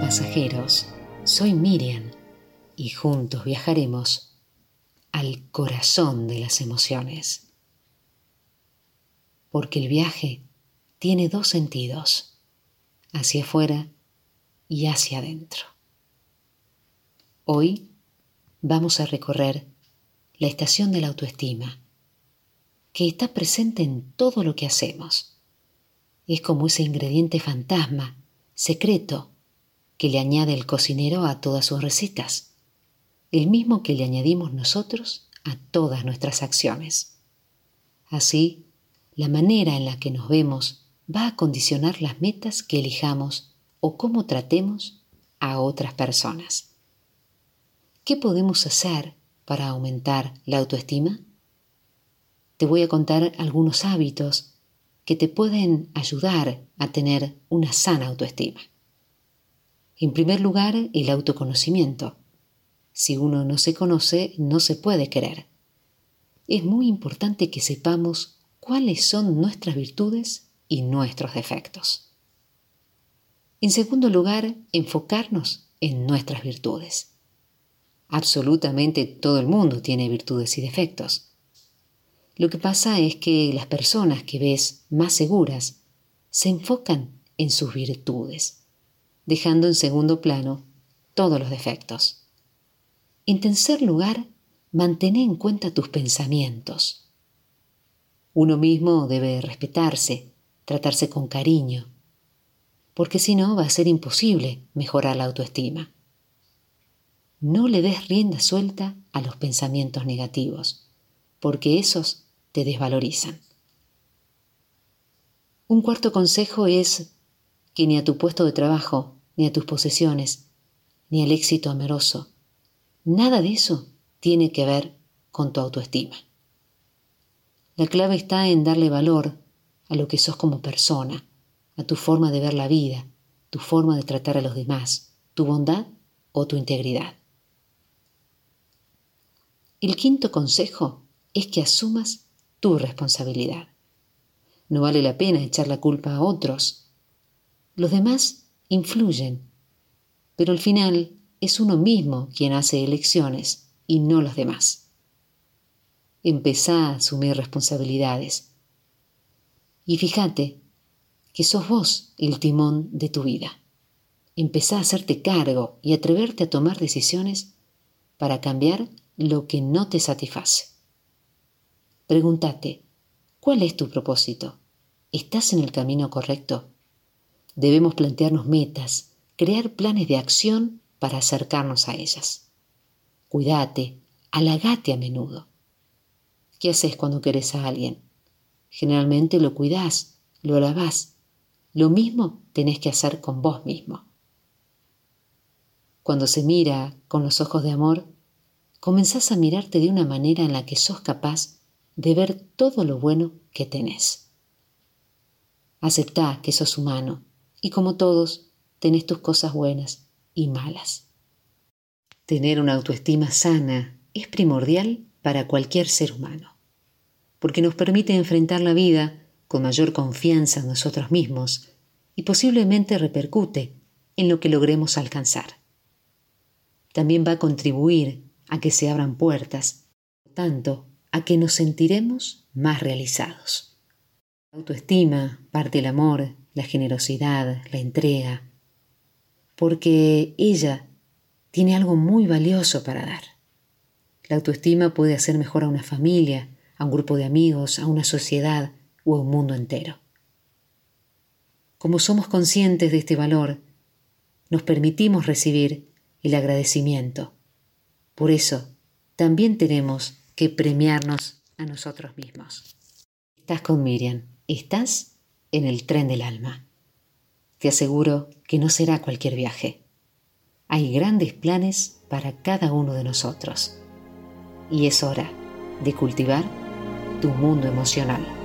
pasajeros, soy Miriam y juntos viajaremos al corazón de las emociones. Porque el viaje tiene dos sentidos, hacia afuera y hacia adentro. Hoy vamos a recorrer la estación de la autoestima, que está presente en todo lo que hacemos. Es como ese ingrediente fantasma, secreto, que le añade el cocinero a todas sus recetas, el mismo que le añadimos nosotros a todas nuestras acciones. Así, la manera en la que nos vemos va a condicionar las metas que elijamos o cómo tratemos a otras personas. ¿Qué podemos hacer para aumentar la autoestima? Te voy a contar algunos hábitos que te pueden ayudar a tener una sana autoestima. En primer lugar, el autoconocimiento. Si uno no se conoce, no se puede querer. Es muy importante que sepamos cuáles son nuestras virtudes y nuestros defectos. En segundo lugar, enfocarnos en nuestras virtudes. Absolutamente todo el mundo tiene virtudes y defectos. Lo que pasa es que las personas que ves más seguras se enfocan en sus virtudes dejando en segundo plano todos los defectos. En tercer lugar, mantén en cuenta tus pensamientos. Uno mismo debe respetarse, tratarse con cariño, porque si no va a ser imposible mejorar la autoestima. No le des rienda suelta a los pensamientos negativos, porque esos te desvalorizan. Un cuarto consejo es que ni a tu puesto de trabajo ni a tus posesiones, ni al éxito amoroso. Nada de eso tiene que ver con tu autoestima. La clave está en darle valor a lo que sos como persona, a tu forma de ver la vida, tu forma de tratar a los demás, tu bondad o tu integridad. El quinto consejo es que asumas tu responsabilidad. No vale la pena echar la culpa a otros. Los demás influyen, pero al final es uno mismo quien hace elecciones y no los demás. Empezá a asumir responsabilidades y fíjate que sos vos el timón de tu vida. Empezá a hacerte cargo y atreverte a tomar decisiones para cambiar lo que no te satisface. Pregúntate, ¿cuál es tu propósito? ¿Estás en el camino correcto? Debemos plantearnos metas, crear planes de acción para acercarnos a ellas. Cuídate, halagate a menudo. ¿Qué haces cuando querés a alguien? Generalmente lo cuidás, lo alabás. Lo mismo tenés que hacer con vos mismo. Cuando se mira con los ojos de amor, comenzás a mirarte de una manera en la que sos capaz de ver todo lo bueno que tenés. Aceptá que sos humano y como todos, tenés tus cosas buenas y malas. Tener una autoestima sana es primordial para cualquier ser humano, porque nos permite enfrentar la vida con mayor confianza en nosotros mismos y posiblemente repercute en lo que logremos alcanzar. También va a contribuir a que se abran puertas, tanto a que nos sentiremos más realizados. Autoestima parte el amor la generosidad, la entrega, porque ella tiene algo muy valioso para dar. La autoestima puede hacer mejor a una familia, a un grupo de amigos, a una sociedad o a un mundo entero. Como somos conscientes de este valor, nos permitimos recibir el agradecimiento. Por eso, también tenemos que premiarnos a nosotros mismos. Estás con Miriam, estás en el tren del alma. Te aseguro que no será cualquier viaje. Hay grandes planes para cada uno de nosotros. Y es hora de cultivar tu mundo emocional.